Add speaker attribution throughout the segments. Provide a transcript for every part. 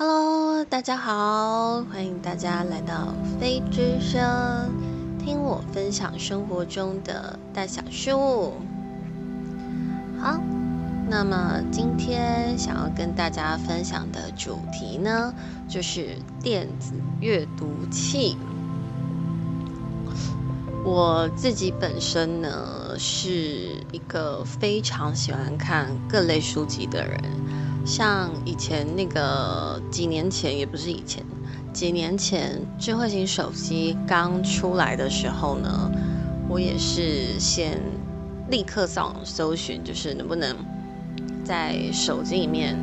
Speaker 1: Hello，大家好，欢迎大家来到飞之声，听我分享生活中的大小事物。好，那么今天想要跟大家分享的主题呢，就是电子阅读器。我自己本身呢，是一个非常喜欢看各类书籍的人。像以前那个几年前，也不是以前，几年前智慧型手机刚出来的时候呢，我也是先立刻上网搜寻，就是能不能在手机里面，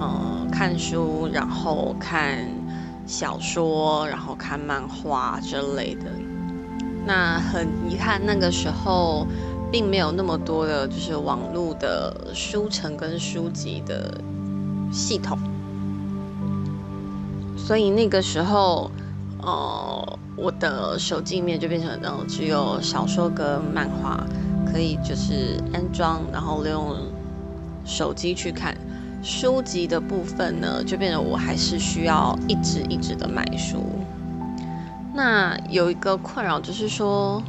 Speaker 1: 呃，看书，然后看小说，然后看漫画之类的。那很遗憾，那个时候并没有那么多的，就是网络的书城跟书籍的系统，所以那个时候，呃，我的手机里面就变成呃只有小说跟漫画可以就是安装，然后利用手机去看。书籍的部分呢，就变成我还是需要一直一直的买书。那有一个困扰就是说，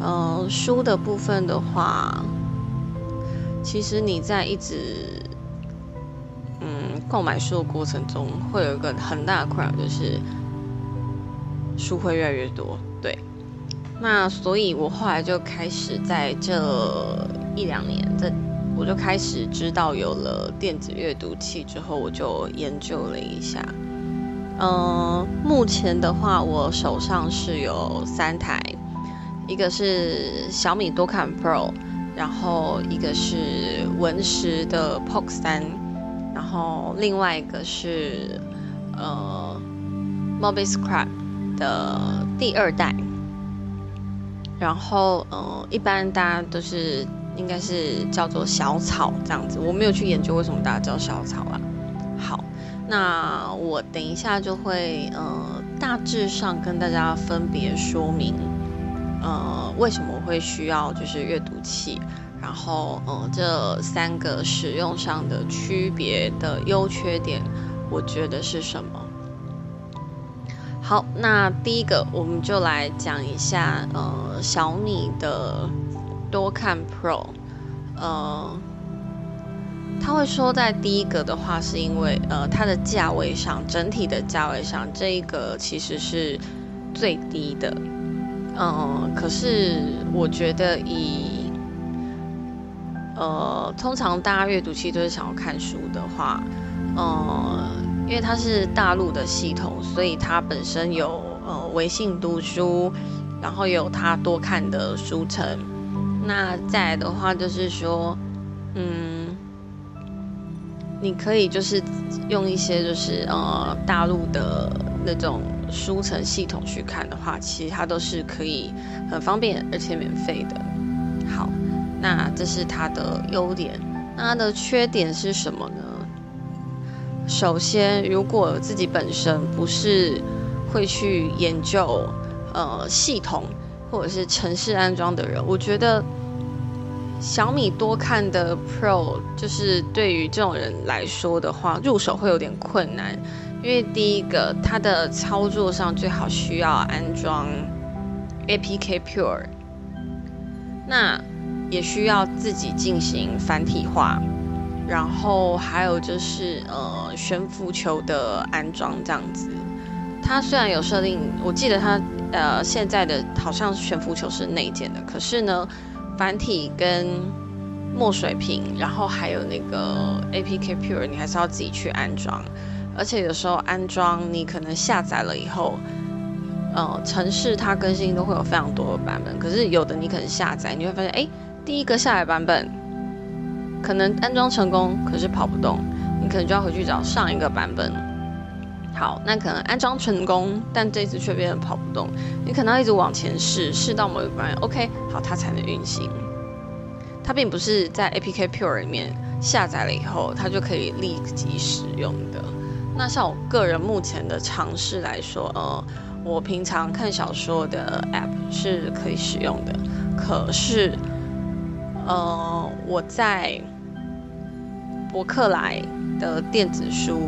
Speaker 1: 呃，书的部分的话，其实你在一直嗯购买书的过程中，会有一个很大的困扰，就是书会越来越多。对，那所以我后来就开始在这一两年，这我就开始知道有了电子阅读器之后，我就研究了一下。嗯，目前的话，我手上是有三台，一个是小米多看 Pro，然后一个是文石的 Poc 三，然后另外一个是呃 Mobiscribe 的第二代，然后呃一般大家都是应该是叫做小草这样子，我没有去研究为什么大家叫小草啊。那我等一下就会呃大致上跟大家分别说明，呃为什么会需要就是阅读器，然后呃这三个使用上的区别的优缺点，我觉得是什么？好，那第一个我们就来讲一下呃小米的多看 Pro，呃。他会说，在第一个的话，是因为呃，它的价位上，整体的价位上，这一个其实是最低的。嗯，可是我觉得以呃，通常大家阅读器都是想要看书的话，呃，因为它是大陆的系统，所以它本身有呃微信读书，然后有它多看的书城。那再来的话，就是说，嗯。你可以就是用一些就是呃大陆的那种书城系统去看的话，其实它都是可以很方便而且免费的。好，那这是它的优点。那它的缺点是什么呢？首先，如果自己本身不是会去研究呃系统或者是城市安装的人，我觉得。小米多看的 Pro 就是对于这种人来说的话，入手会有点困难，因为第一个它的操作上最好需要安装 APK Pure，那也需要自己进行繁体化，然后还有就是呃悬浮球的安装这样子。它虽然有设定，我记得它呃现在的好像悬浮球是内建的，可是呢。繁体跟墨水屏，然后还有那个 APK Pure，你还是要自己去安装。而且有时候安装，你可能下载了以后，呃，城市它更新都会有非常多的版本。可是有的你可能下载，你会发现，哎，第一个下载版本可能安装成功，可是跑不动，你可能就要回去找上一个版本。好，那可能安装成功，但这次却变得跑不动。你可能要一直往前试，试到某一个 OK，好，它才能运行。它并不是在 APK Pure 里面下载了以后，它就可以立即使用的。那像我个人目前的尝试来说，呃，我平常看小说的 App 是可以使用的，可是，呃，我在博客来的电子书。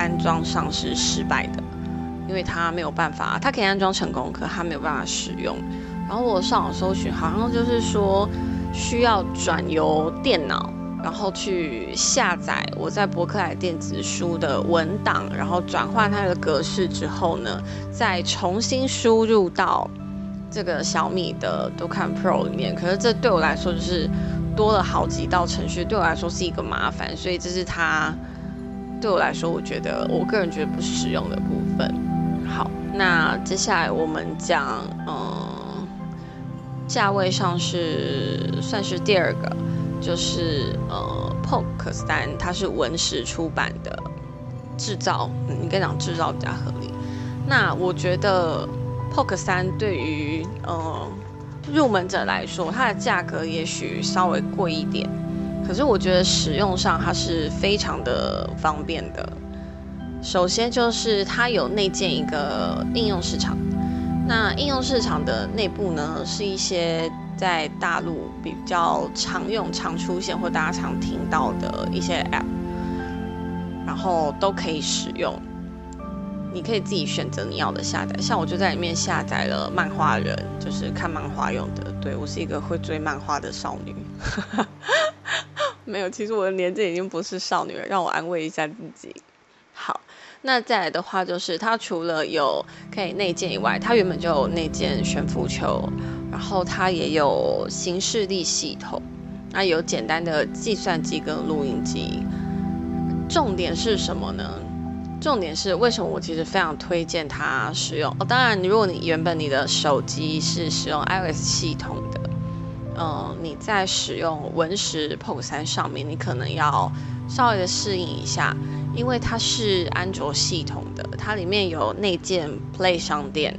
Speaker 1: 安装上是失败的，因为它没有办法，它可以安装成功，可它没有办法使用。然后我上网搜寻，好像就是说需要转由电脑，然后去下载我在博客来电子书的文档，然后转换它的格式之后呢，再重新输入到这个小米的读看 Pro 里面。可是这对我来说就是多了好几道程序，对我来说是一个麻烦，所以这是它对我来说，我觉得我个人觉得不实用的部分。好，那接下来我们讲，嗯。价位上是算是第二个，就是呃，Poke 三，它是文石出版的，制造，你跟讲制造比较合理。那我觉得 Poke 三对于呃入门者来说，它的价格也许稍微贵一点，可是我觉得使用上它是非常的方便的。首先就是它有内建一个应用市场。那应用市场的内部呢，是一些在大陆比较常用、常出现或大家常听到的一些 App，然后都可以使用。你可以自己选择你要的下载，像我就在里面下载了漫画人，就是看漫画用的。对我是一个会追漫画的少女，没有，其实我的年纪已经不是少女了，让我安慰一下自己。好。那再来的话，就是它除了有可以内建以外，它原本就有内建悬浮球，然后它也有形式力系统，那有简单的计算机跟录音机。重点是什么呢？重点是为什么我其实非常推荐它使用哦。当然，如果你原本你的手机是使用 iOS 系统的，嗯，你在使用文石 Poke 三上面，你可能要稍微的适应一下。因为它是安卓系统的，它里面有内建 Play 商店，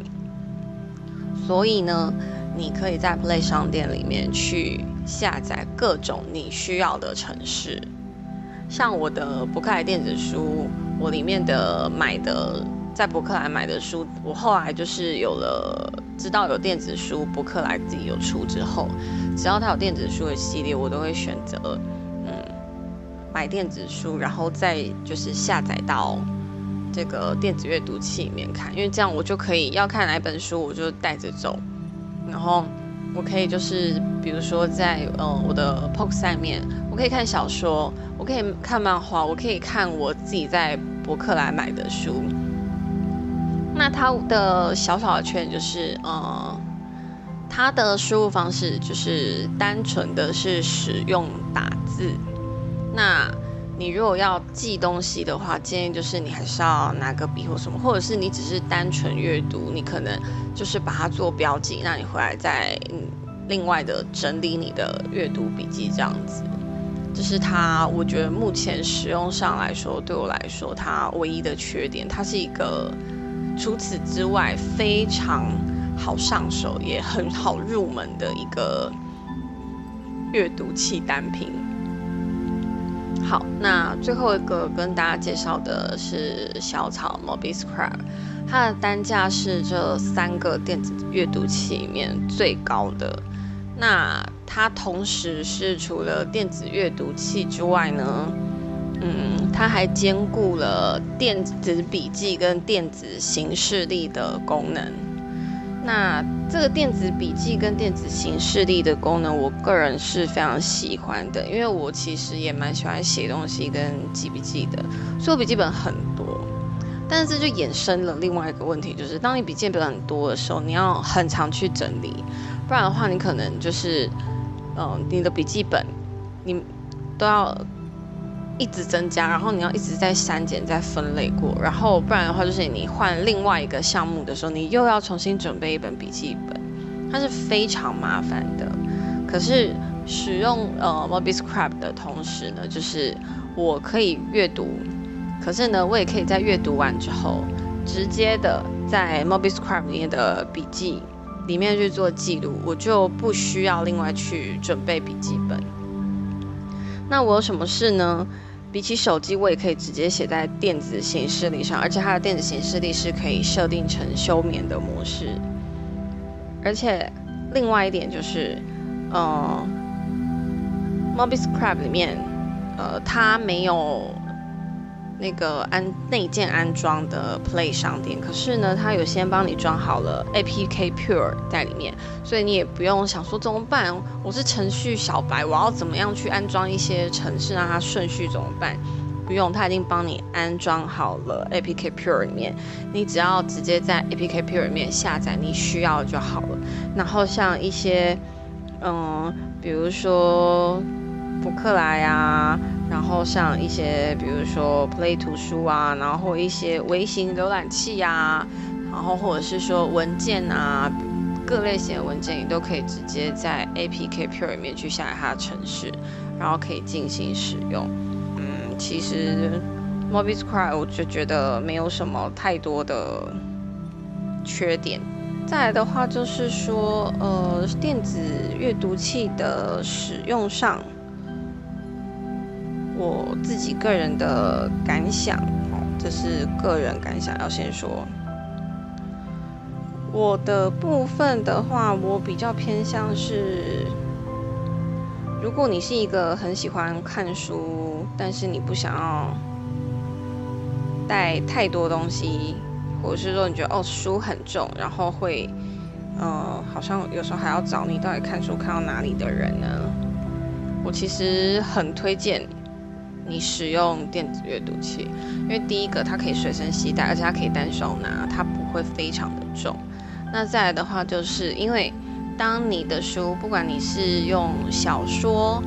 Speaker 1: 所以呢，你可以在 Play 商店里面去下载各种你需要的城市。像我的博客来电子书，我里面的买的在博客来买的书，我后来就是有了知道有电子书，博客来自己有出之后，只要它有电子书的系列，我都会选择嗯。买电子书，然后再就是下载到这个电子阅读器里面看，因为这样我就可以要看哪本书，我就带着走。然后我可以就是比如说在呃我的 p o k 上面，我可以看小说，我可以看漫画，我可以看我自己在博客来买的书。那它的小小的缺点就是，呃，它的输入方式就是单纯的是使用打字。那你如果要记东西的话，建议就是你还是要拿个笔或什么，或者是你只是单纯阅读，你可能就是把它做标记，那你回来再另外的整理你的阅读笔记这样子。这是它，我觉得目前使用上来说，对我来说它唯一的缺点。它是一个除此之外非常好上手也很好入门的一个阅读器单品。好，那最后一个跟大家介绍的是小草 Mobiscribe，它的单价是这三个电子阅读器里面最高的。那它同时是除了电子阅读器之外呢，嗯，它还兼顾了电子笔记跟电子形式力的功能。那这个电子笔记跟电子形式力的功能，我个人是非常喜欢的，因为我其实也蛮喜欢写东西跟记笔记的，所以我笔记本很多。但是就衍生了另外一个问题，就是当你笔记本很多的时候，你要很常去整理，不然的话，你可能就是，嗯，你的笔记本你都要。一直增加，然后你要一直在删减、再分类过，然后不然的话，就是你换另外一个项目的时候，你又要重新准备一本笔记本，它是非常麻烦的。可是使用呃 Mobiscribe 的同时呢，就是我可以阅读，可是呢，我也可以在阅读完之后，直接的在 Mobiscribe 里面的笔记里面去做记录，我就不需要另外去准备笔记本。那我有什么事呢？比起手机，我也可以直接写在电子显示力上，而且它的电子显示力是可以设定成休眠的模式。而且另外一点就是，呃，Mobiscribe 里面，呃，它没有那个安内建安装的 Play 商店，可是呢，它有先帮你装好了 APK Pure 在里面，所以你也不用想说怎么办，我是程序小白，我要怎么样去安装一些程式让它顺序怎么办？不用，它已经帮你安装好了 APK Pure 里面，你只要直接在 APK Pure 里面下载你需要就好了。然后像一些，嗯，比如说博客来啊。然后像一些，比如说 Play 图书啊，然后一些微型浏览器啊，然后或者是说文件啊，各类型的文件，你都可以直接在 APK Pure 里面去下载它的程式，然后可以进行使用。嗯，其实 MobiScribe 我就觉得没有什么太多的缺点。再来的话就是说，呃，电子阅读器的使用上。我自己个人的感想，哦，这是个人感想，要先说。我的部分的话，我比较偏向是，如果你是一个很喜欢看书，但是你不想要带太多东西，或者是说你觉得哦书很重，然后会，呃，好像有时候还要找你到底看书看到哪里的人呢？我其实很推荐。你使用电子阅读器，因为第一个它可以随身携带，而且它可以单手拿，它不会非常的重。那再来的话，就是因为当你的书，不管你是用小说，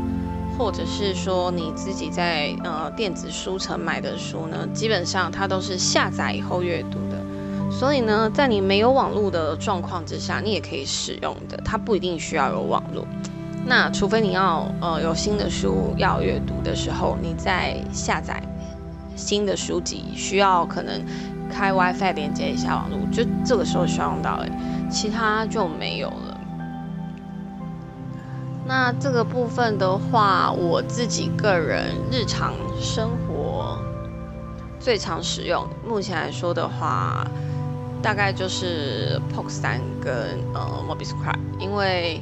Speaker 1: 或者是说你自己在呃电子书城买的书呢，基本上它都是下载以后阅读的。所以呢，在你没有网络的状况之下，你也可以使用的，它不一定需要有网络。那除非你要呃有新的书要阅读的时候，你在下载新的书籍需要可能开 WiFi 连接一下网络，就这个时候需要用到诶，其他就没有了。那这个部分的话，我自己个人日常生活最常使用，目前来说的话，大概就是 POC 三跟呃 MobiScribe，因为。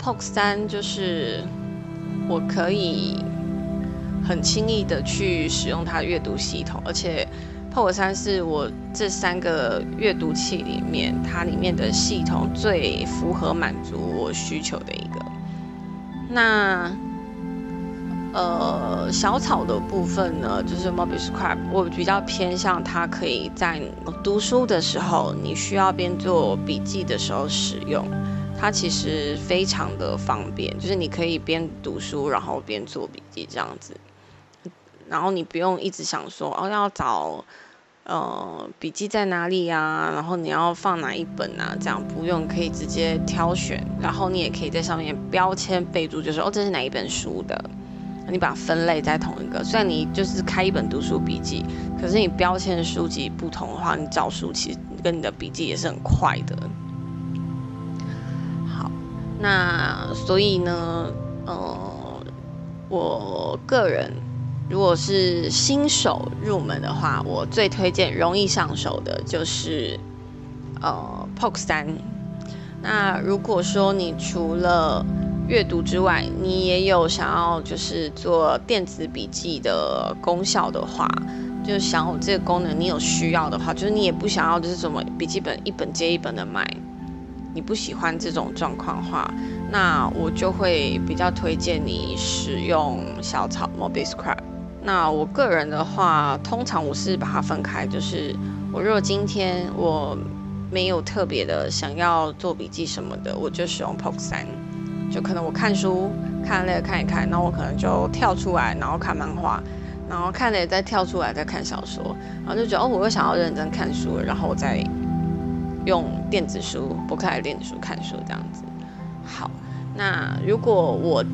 Speaker 1: ，POC 三就是我可以很轻易的去使用它的阅读系统，而且 POC 三是我这三个阅读器里面它里面的系统最符合满足我需求的一个。那呃，小草的部分呢，就是 MobiScribe，我比较偏向它可以在读书的时候，你需要边做笔记的时候使用。它其实非常的方便，就是你可以边读书，然后边做笔记这样子，然后你不用一直想说哦要找呃笔记在哪里呀，然后你要放哪一本啊，这样不用，可以直接挑选，然后你也可以在上面标签备注，就是哦这是哪一本书的，你把它分类在同一个。虽然你就是开一本读书笔记，可是你标签书籍不同的话，你找书其实跟你的笔记也是很快的。那所以呢，呃，我个人如果是新手入门的话，我最推荐容易上手的就是呃 POC 三。那如果说你除了阅读之外，你也有想要就是做电子笔记的功效的话，就想我这个功能，你有需要的话，就是你也不想要就是什么笔记本一本接一本的买。你不喜欢这种状况话，那我就会比较推荐你使用小草 MobiScribe。那我个人的话，通常我是把它分开，就是我如果今天我没有特别的想要做笔记什么的，我就使用 POP 三。就可能我看书看累了看一看，那我可能就跳出来，然后看漫画，然后看了再跳出来再看小说，然后就觉得哦，我又想要认真看书，然后我再。用电子书，不看电子书看书这样子。好，那如果我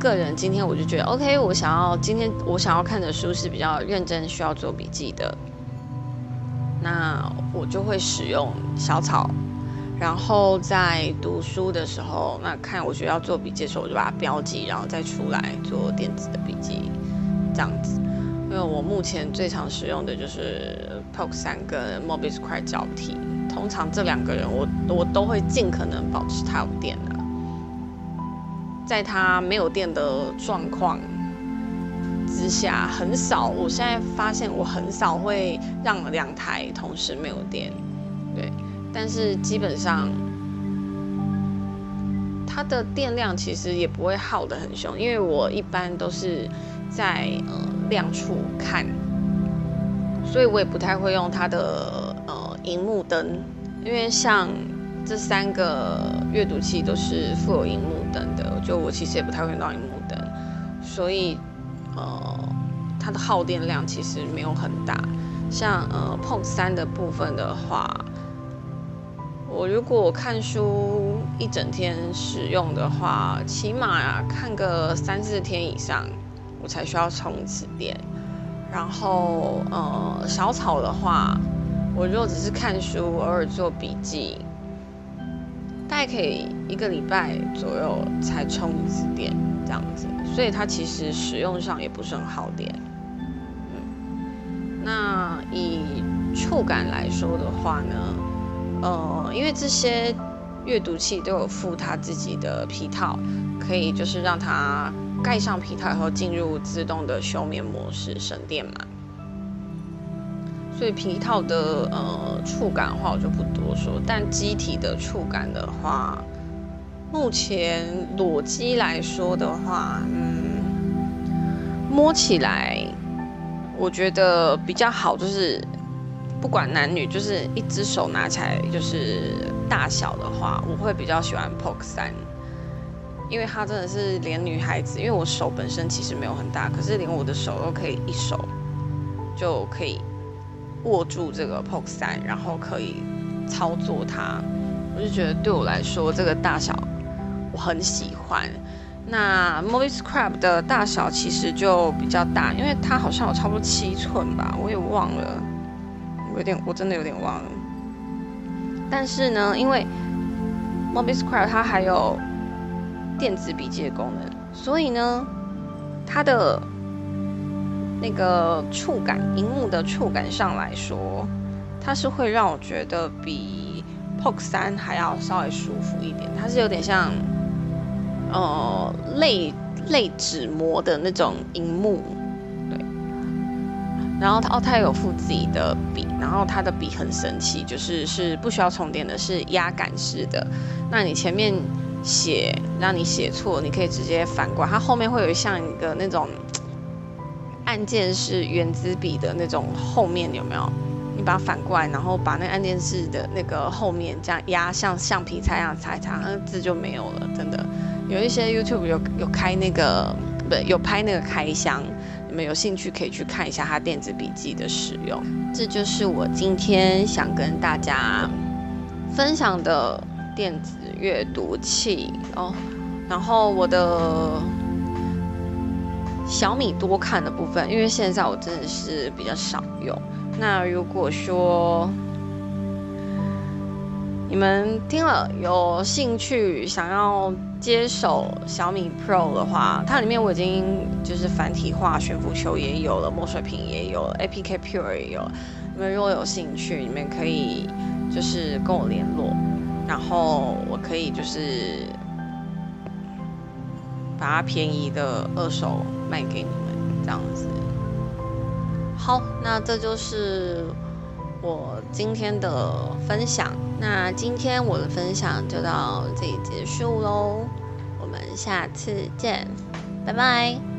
Speaker 1: 个人今天我就觉得 OK，我想要今天我想要看的书是比较认真需要做笔记的，那我就会使用小草。然后在读书的时候，那看我觉得要做笔记的时候，我就把它标记，然后再出来做电子的笔记这样子。因为我目前最常使用的就是 POC 三跟 m o b i s c r y 交替。通常这两个人，我我都会尽可能保持他有电的，在他没有电的状况之下，很少。我现在发现我很少会让两台同时没有电，对。但是基本上，它的电量其实也不会耗得很凶，因为我一般都是在呃亮处看，所以我也不太会用它的荧幕灯，因为像这三个阅读器都是附有荧幕灯的，就我其实也不太会用到荧幕灯，所以。呃，它的耗电量其实没有很大，像呃 POC 三的部分的话，我如果看书一整天使用的话，起码看个三四天以上，我才需要充一次电。然后呃小草的话，我如果只是看书，偶尔做笔记，大概可以一个礼拜左右才充一次电，这样子。所以它其实使用上也不是很耗电，嗯，那以触感来说的话呢，呃，因为这些阅读器都有附它自己的皮套，可以就是让它盖上皮套以后进入自动的休眠模式，省电嘛。所以皮套的呃触感的话我就不多说，但机体的触感的话。目前裸机来说的话，嗯，摸起来我觉得比较好，就是不管男女，就是一只手拿起来就是大小的话，我会比较喜欢 Poke 三，因为它真的是连女孩子，因为我手本身其实没有很大，可是连我的手都可以一手就可以握住这个 POC 三，然后可以操作它，我就觉得对我来说这个大小。我很喜欢，那 MobiScrap 的大小其实就比较大，因为它好像有差不多七寸吧，我也忘了，我有点我真的有点忘了。但是呢，因为 MobiScrap 它还有电子笔记的功能，所以呢，它的那个触感，荧幕的触感上来说，它是会让我觉得比 Poke 三还要稍微舒服一点，它是有点像。呃，类类纸膜的那种荧幕，对。然后它哦，它有附自己的笔，然后它的笔很神奇，就是是不需要充电的，是压感式的。那你前面写让你写错，你可以直接反过来，它后面会有像一个那种按键是原子笔的那种后面有没有？你把它反过来，然后把那个按键式的那个后面这样压，像橡皮擦一样擦一擦，那个字就没有了，真的。有一些 YouTube 有有开那个不有拍那个开箱，你们有兴趣可以去看一下它电子笔记的使用。这就是我今天想跟大家分享的电子阅读器哦。然后我的小米多看的部分，因为现在我真的是比较少用。那如果说你们听了有兴趣想要接手小米 Pro 的话，它里面我已经就是繁体化悬浮球也有了，墨水屏也有了，APK Pure 也有。你们如果有兴趣，你们可以就是跟我联络，然后我可以就是把它便宜的二手卖给你们这样子。好，那这就是。我今天的分享，那今天我的分享就到这里结束喽，我们下次见，拜拜。